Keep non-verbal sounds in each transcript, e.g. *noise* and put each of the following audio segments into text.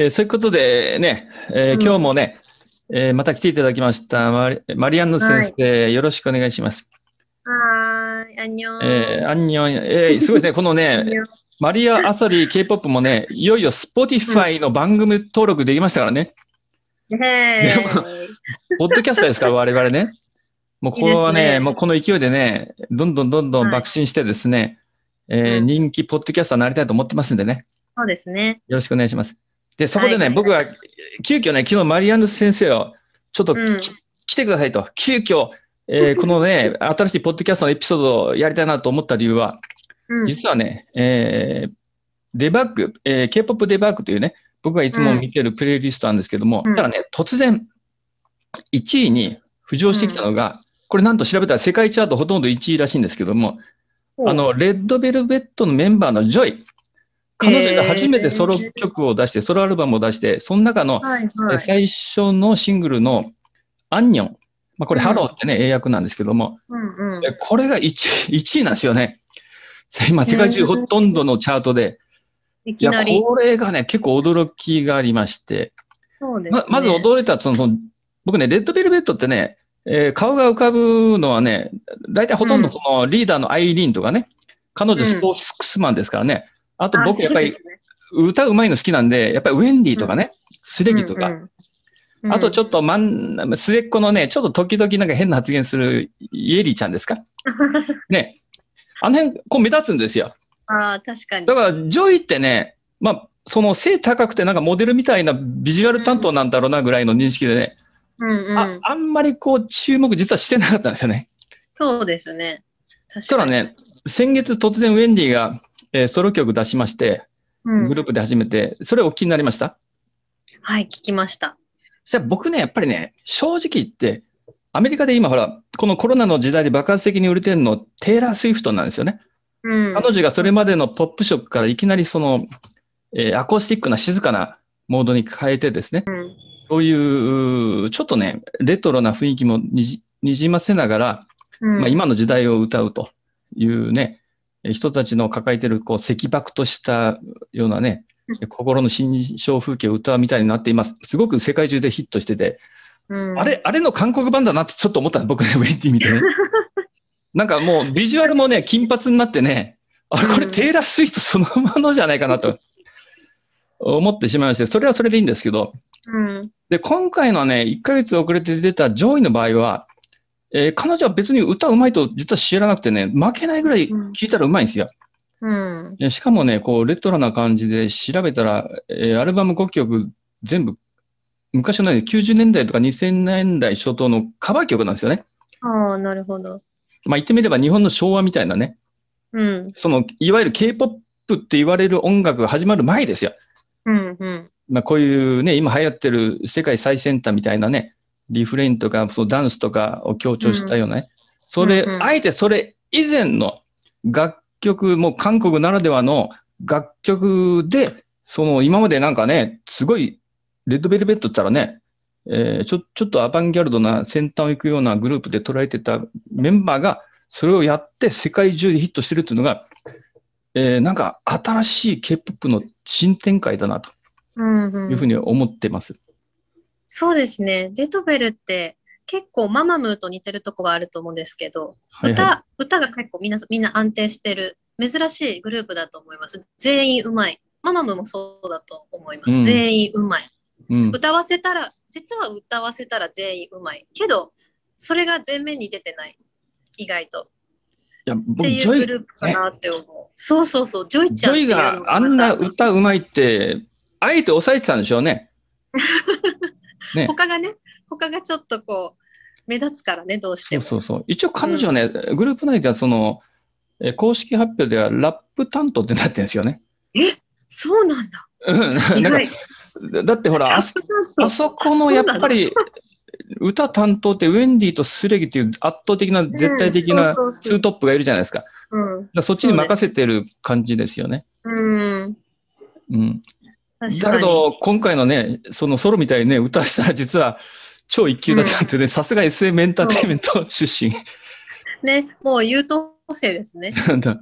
えーそういうことでね、えーうん。今日もね、えーまた来ていただきました。マリマリアンヌ先生、よろしくお願いします。はーい、アンニョン。えー、アンニョン、えーすごいですね、このね、マリア・アサリー K-POP もね、いよいよ Spotify の番組登録できましたからね。へでもーポッドキャスターですから、我々ね。もうこれはね、いいね。もうこの勢いでね、どんどんどんどん爆心してですね、えーうん。人気ポッドキャスターになりたいと思ってますんでね、そうですね。よろしくお願いします。で、そこでね、はい僕は急遽ね、昨日マリアンヌ先生をちょっと、うん。き来てくださいと、急遽、えー *laughs* このね、新しいポッドキャストのエピソードをやりたいなと思った理由は、うん。実はね、えーデバッグ、えー K-POP デバッグというね、僕がいつも見てるプレイリストなんですけども、うん。ただね、突然、1位に浮上してきたのが、これなんと調べたら世界チャートほとんど1位らしいんですけども、あの、レッドベルベットのメンバーのジョイ、彼女が初めてソロ曲を出して、ソロアルバムを出して、その中の。最初のシングルの안녕、まあ、これうんハローってね、英訳なんですけども、うんうん。えこれが 1, 1 *laughs* 位なんですよね。今、世界中ほとんどのチャートで、いきなり。これがね、結構驚きがありまして、そうですね。ままず驚いたその、僕ね、レッドベルベットってね、えー顔が浮かぶのはね、大体ほとんどそのリーダーのアイリーンとかね、彼女うんスポーツクスマンですからね、あとあ僕やっぱり歌うまいの好きなんで、やっぱりウェンディとかね、スレギとか、うんうんあとちょっと真ん、末っ子のね、ちょっと時々なんか変な発言するイエリーちゃんですか？*laughs* ね。あの辺、こう目立つんですよ。ああ、確かにだ。から、ジョイってね、まあ、その背高くてなんかモデルみたいなビジュアル担当なんだろうなぐらいの認識でね、うんうん。ああんまりこう注目実はしてなかったんですよね。そうですね。確そしたからに。ね、先月突然ウェンディが、えーソロ曲出しまして、うんグループで始めて、それお聞きになりました？はい、聞きました。じゃあ僕ね、やっぱりね、正直言って、アメリカで今ほら、このコロナの時代で爆発的に売れてるの、テイラー・スウィフトなんですよね。うん。彼女がそれまでのポップ色からいきなりその、えーアコースティックな静かなモードに変えてですね、うんそういう、ちょっとね、レトロな雰囲気もにじませながら、うんまあ、今の時代を歌うというね、え人たちの抱えてるこう赤爆としたようなねう、心の心象風景を歌うみたいになっています。すごく世界中でヒットしてて、うん。あれ、あれの韓国版だなってちょっと思ったの。僕ね、ウェンティ見てね。*laughs* なんかもうビジュアルもね、金髪になってね、あれ、これうんテイラー・スウィフトそのものじゃないかなと。思ってしまいまして、それはそれでいいんですけど、うん。で、今回のね、1ヶ月遅れて出たジョイの場合は、えー彼女は別に歌うまいと実は知らなくてね、負けないぐらい聴いたらうまいんですよ。うん。えしかもね、こう、レトロな感じで調べたら、えーアルバム5曲全部、昔のね、90年代とか2000年代初頭のカバー曲なんですよね。ああ、なるほど。まあ言ってみれば日本の昭和みたいなね、うん。その、いわゆる K-POP って言われる音楽が始まる前ですよ。うん。うん。まあこういうね、今流行ってる世界最先端みたいなね、リフレインとか、そのダンスとかを強調したようなね、それ、うんうんあえてそれ以前の楽曲、もう韓国ならではの楽曲で、その今までなんかね、すごい、レッドベルベットって言ったらね、えーちょ、ちょっとアバンギャルドな先端を行くようなグループで捉えてたメンバーが、それをやって世界中でヒットしてるっていうのが、えーなんか新しい K-POP の新展開だなとうん。うんいうふうに思ってます。そうですね。レトベルって結構ママムーと似てるとこがあると思うんですけど、はいはい歌、歌が結構みんなみんな安定してる珍しいグループだと思います。全員うまい。ママムーもそうだと思います。うん全員うまい。うん。歌わせたら、実は歌わせたら全員うまい。けど、それが前面に出てない。意外と。いや、っ僕、ていジョイ、うグループかなって思う。そうそうそう、ジョイちジョイゃんっていうのがあんな歌うまいって、あえて抑えてたんでしょうね。*laughs* ね。他がね、他がちょっとこう、目立つからね、どうしても。そうそうそう。一応彼女はね、グループ内ではその、え公式発表ではラップ担当ってなってるんですよね。そうなんだ。うんなん意外かだってほら、あそあそこのやっぱり歌担当ってウェンディとスレギっていう圧倒的な絶対的なツートップがいるじゃないですか。うん。らそっちに任せてる感じですよね。うん。うん。だけど、今回のね、そのソロみたいにね、歌したら実は超一級だったんでね、さすが SM エンターテインメント出身。ね、もう優等生ですね。なんだ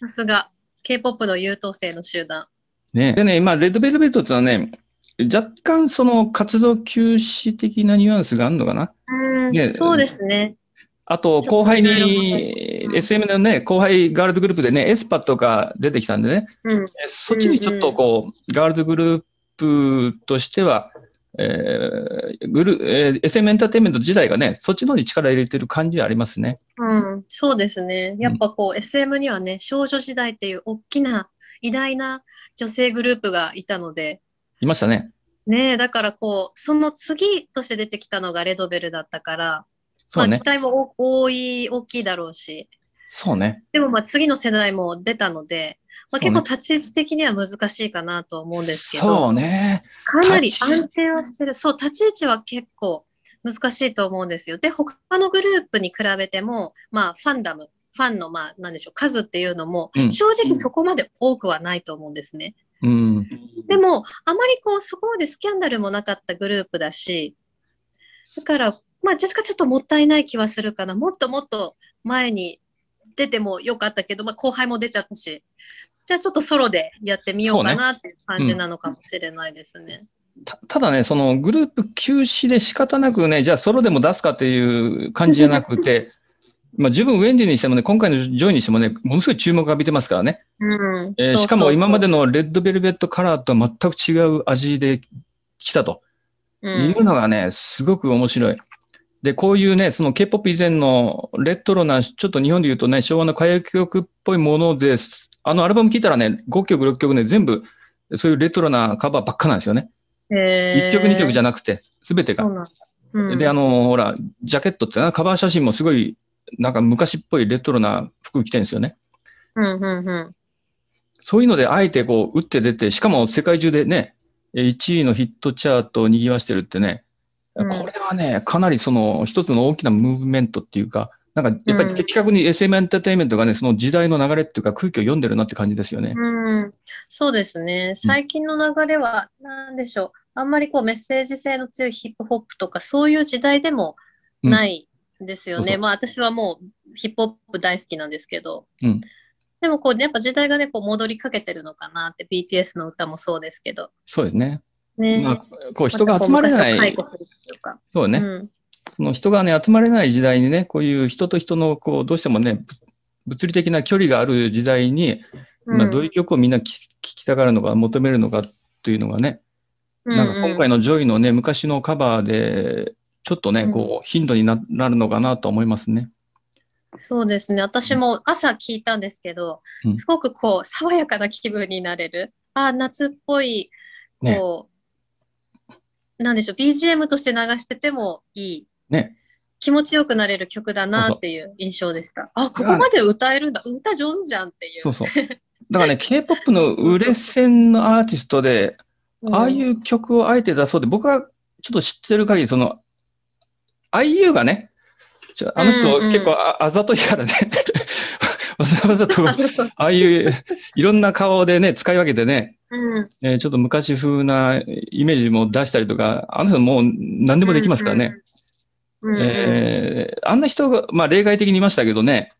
さすが。K-POP の優等生の集団。ね。でね、今、レッドベルベットってのはね、若干その活動休止的なニュアンスがあるのかな。うん、ねそうですね。あと、後輩に SM のね、後輩ガールズグループでね、エスパとか出てきたんでね、うん。えそっちにちょっとこう、ガールズグループとしては、えーグルえー SM エンターテインメント自体がね、そっちの方に力入れてる感じはありますね。うん、そうですね。やっぱこう、SM にはね、少女時代っていう大きな偉大な女性グループがいたので、いましたね。ねえ、だからこう、その次として出てきたのがレドベルだったから、まあ期。待もお多い、大きいだろうし、そうね。でもまあ次の世代も出たので、まあ、結構立ち位置的には難しいかなと思うんですけそど、うね。かなり安定はしてる。そう、立ち位置は結構難しいと思うんですよ。で、他のグループに比べても、まあ、ファンダム、ファンの、まあ、なんでしょう、数っていうのもうん、正直そこまで多くはないと思うんですね。うん。でも、あまりこう、そこまでスキャンダルもなかったグループだし、だから、まあ、ジェスカちょっともったいない気はするかな。もっともっと前に出てもよかったけど、まあ、後輩も出ちゃったし、じゃあちょっとソロでやってみようかなっていう感じなのかもしれないですね。たただね、そのグループ休止で仕方なくね、じゃあソロでも出すかっていう感じじゃなくて、*laughs* まあ十分ウェンディにしてもね、今回のジョイにしてもね、ものすごい注目を浴びてますからね。しかも今までのレッドベルベットカラーとは全く違う味で来たとういんうのがね、すごく面白い。で、こういうね、その K-POP 以前のレトロな、ちょっと日本で言うとね、昭和の歌謡曲っぽいものです。あのアルバム聴いたらね、5曲、6曲ね、全部そういうレトロなカバーばっかなんですよね。へ1曲、2曲じゃななくて、すべてがそう。なんで、あの、ほら、ジャケットってな、カバー写真もすごい、なんか昔っぽいレトロな服着てるんですよね。うんうんうん。そういうので、あえてこう、打って出て、しかも世界中でね、え1位のヒットチャートを賑わしてるってね、うんこれはね、かなりその、一つの大きなムーブメントっていうか、なんか、やっぱり的確に SM エンターテインメントがね、その時代の流れっていうか空気を読んでるなって感じですよね。うん、そうですね。最近の流れは、なんでしょう。あんまりこうメッセージ性の強いヒップホップとか、そういう時代でもないですよね。そうそうまあ私はもうヒップホップ大好きなんですけど。うんでもこう、やっぱ時代がね、こう戻りかけてるのかなって、BTS の歌もそうですけど。そうですね。ね。まあ、こう人が集まれない、雇するっていうか。そうね、うんその人がね、集まれない時代にね、こういう人と人の、こう、どうしてもね、ぶ物理的な距離がある時代に、まあ、どういう曲をみんな聴きたがるのか、求めるのかというのがね、なんか今回の、のジョイのね、昔のカバーで、ちょっとね、うんこう、頻度にななるのかなと思いますね。そうですね。私も朝聞いたんですけど、うんすごくこう、爽やかな気分になれる。あ、夏っぽい、ねこう、なんでしょう、BGM として流しててもいい。ね。気持ちよくなれる曲だなっていう印象でした。あ、ここまで歌えるんだ。歌上手じゃんっていう。そうそう。だからね、*laughs* K-POP の売れ線のアーティストで、うんああいう曲をあえて出そうで、僕はちょっと知ってる限り、その、IU がね、ちょあの人うんうん結構ああざといからね、*laughs* わざわざと、ああいういろんな顔でね、使い分けてね、うんえーちょっと昔風なイメージも出したりとか、あの人もう何でもできますからね。。うんうんえーあんな人が、まあ例外的にいましたけどね、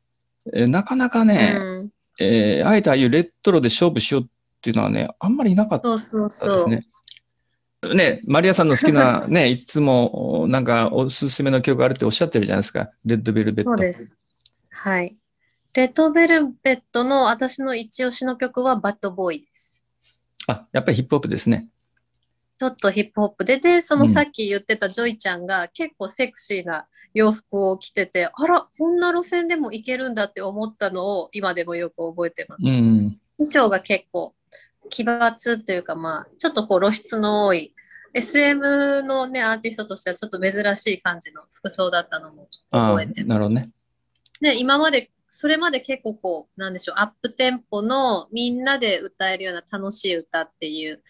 えーなかなかね、うんえーあえてああいうレトロで勝負しようっていうのはね、あんまりなかったそうそうそう。ですね。ね、マリアさんの好きな *laughs* ね、いつもなんかおすすめの曲あるっておっしゃってるじゃないですか。レッドベルベット。そうです。はい。レッドベルベットの私の一押しの曲はバッドボーイです。あ、やっぱりヒップホップですね。ちょっとヒップホップで、で、そのうんさっき言ってたジョイちゃんが結構セクシーな洋服を着てて、あら、こんな路線でも行けるんだって思ったのを今でもよく覚えてます。うん。衣装が結構奇抜っていうか、まあ、ちょっとこう露出の多い、SM のね、アーティストとしてはちょっと珍しい感じの服装だったのも覚えてます。なるほどね。で、今まで、それまで結構こう、なんでしょう、アップテンポのみんなで歌えるような楽しい歌っていう、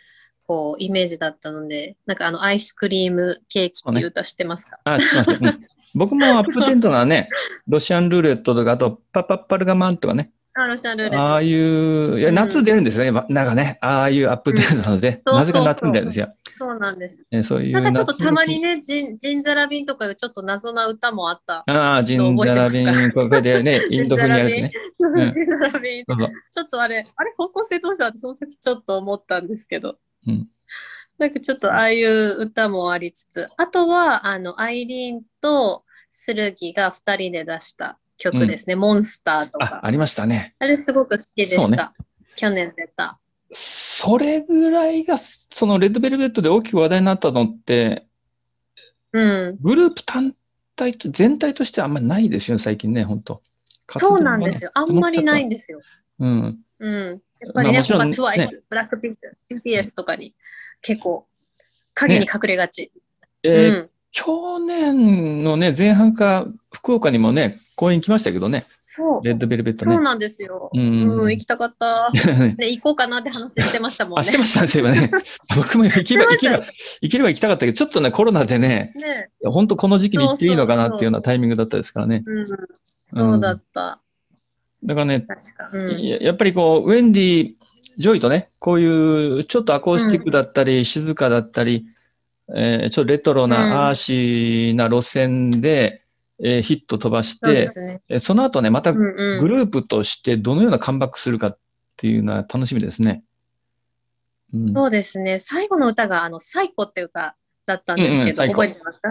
こう、イメージだったので、なんかあの、アイスクリームケーキっていう歌知ってますか？あ、知ってます。僕もアップテンポなね、ロシアンルーレットとか、あと빨 빨 빨간 맛とかね、あ、ロシアンルーレット。ああいう、いや、うん夏出るんですよね。まなんかね、ああいうアップテンポなので、うんなぜか夏に出るんですよ。そうなんです。えそういうなんかちょっとたまにね、ジンジンザラビンとかいうちょっと謎な歌もあった。ああ、ジンジャラビン、これでね、*laughs* インド風にやるね。んジンザラビン。ちょっとあれ、あれ方向性どうした？ってその時ちょっと思ったんですけど。うんなんかちょっとああいう歌もありつつ、あとは、あの、アイリーンと剣が二人で出した曲ですね。モンスターとあ、か。ありましたね。あれすごく好きでした。去年出た。それぐらいが、そのレッドベルベットで大きく話題になったのって、うん。グループ単体と、全体としてあんまりないですよね、最近ね、本当そうなんですよ。あんまりないんで。ですよ。うん。うん。やっぱりね、まあもちろん他 TWICE、ねブラックピンク、BTS とかに結構影に隠れがち。えーうん。去年のね、前半か、福岡にもね、公演来ましたけどね、そう。レッドベルベットね。そうなんですよ。ううんん、行きたかった。*laughs* ね、行こうかなって話してましたもんあ、ねし。てましたね、そういえばね。*laughs* 僕も行けば、行けば、行ければ行きたかったけど、ちょっとね、コロナでね、ね、本当この時期に行っていいのかなっていうようなタイミングだったですからね。うん。そうだった。だからね、確か。うん。ややっぱりこう、ウェンディ、ジョイとね、こういうちょっとアコースティックだったり、静かだったり、えーちょっとレトロうんなアーシーな路線で、えーヒット飛ばして、そね。えーその後ね、またうんうんグループとしてどのようなカムバックするかっていうのは楽しみですね。うん、そうですね。最後の歌が、あの、サイコって歌だったんですけど、うんうんサイコ覚えてますか？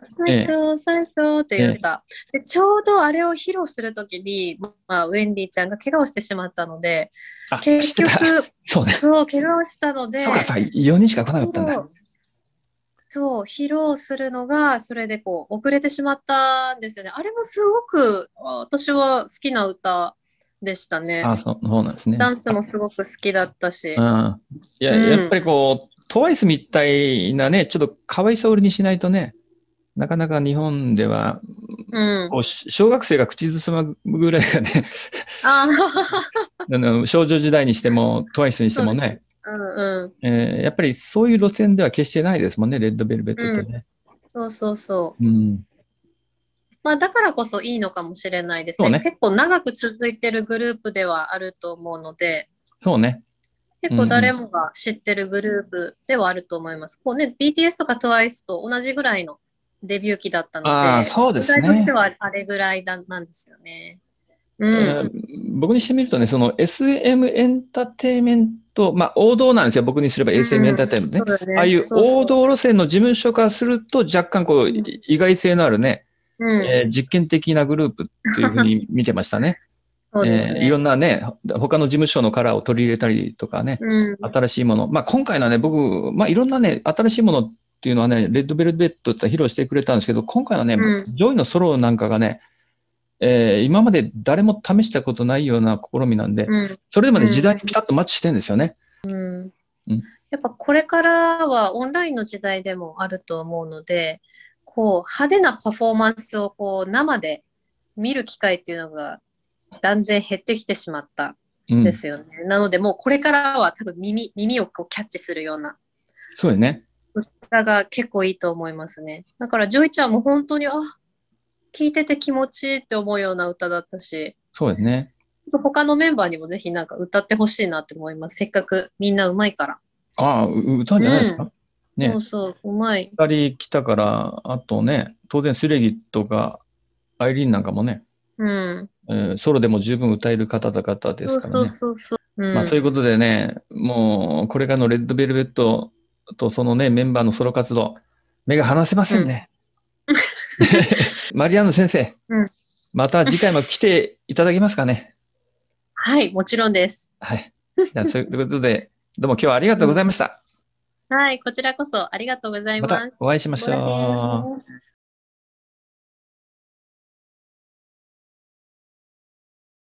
っていう歌、で。ちょうどあれを披露するときに、まあ、ウェンディちゃんが怪我をしてしまったので、あ結局、*laughs* そうね。そう、怪我をしたので、そうか、さ、4人しか来なかったんだ。そうそう、披露するのが、それでこう、遅れてしまったんですよね。あれもすごく、あ私は好きな歌でしたね。あそうそうなんですね。ダンスもすごく好きだったし。うん。いや、うんやっぱりこう、トワイスみたいなね、ちょっと可愛さ売りにしないとね、なかなか日本では、うん。こうし小学生が口ずさむぐらいがね、あ *laughs* あの少女時代にしても、トワイスにしてもね、あ、うんうん。えーやっぱりそういう路線では決してないですもんね、レッドベルベットってね。そうそうそう。うん。まあ、だからこそいいのかもしれないですね。ね結構長く続いてるグループではあると思うので、そうね。結構誰もが知ってるグループではあると思います。こうね、BTS とか TWICE と同じぐらいのデビュー期だったので、ああ、そうですね世代として。はあれぐらいだなんですよね。うえん。ー僕にしてみるとね、その SM エンターテインメント、まあ王道なんですよ、僕にすれば SM エンターテインメントね。そうだねああいう王道路線の事務所からすると、若干こう、意外性のあるね、うんえー実験的なグループっていうふうに見てましたね。そうですえーいろね。んなね、他の事務所のカラーを取り入れたりとかね、うん。新しいもの。まあ今回のはね、僕、まあいろんなね、新しいものっていうのはね、レッドベルベットって披露してくれたんですけど、今回のね、うジョイのソロなんかがね、えー今まで誰も試したことないような試みなんで、うん。それでもね、うん時代にピタッとマッチしてるんですよね。うんうんやっぱこれからはオンラインの時代でもあると思うので、こう派手なパフォーマンスをこう生で見る機会っていうのが断然減ってきてしまったうんんですよね。なのでもうこれからは多分耳耳をこうキャッチするようなそうよね。歌が結構いいと思いますね。だからジョイちゃんも本当にあ聞いてて気持ちいいって思うような歌だったし、そうですね。他のメンバーにもぜひなんか歌ってほしいなって思います。せっかくみんなうまいから。ああ、う歌うんじゃないですか？ねそうそう、うまい。二人来たから、あとね、当然スレギとか、アイリーンなんかもね、うん。えーソロでも十分歌える方々でそうそうすからね。そうそう。うんまあ、ということでね、もう、これからのレッドベルベットとそのね、メンバーのソロ活動、目が離せませんね。マリアンヌ先生、うんまた次回も来ていただけますかね？はい、もちろんです。はい。じゃあ、という *laughs* ことで、どうも今日はありがとうございました。はい、こちらこそありがとうございまます。たお会いしましょう。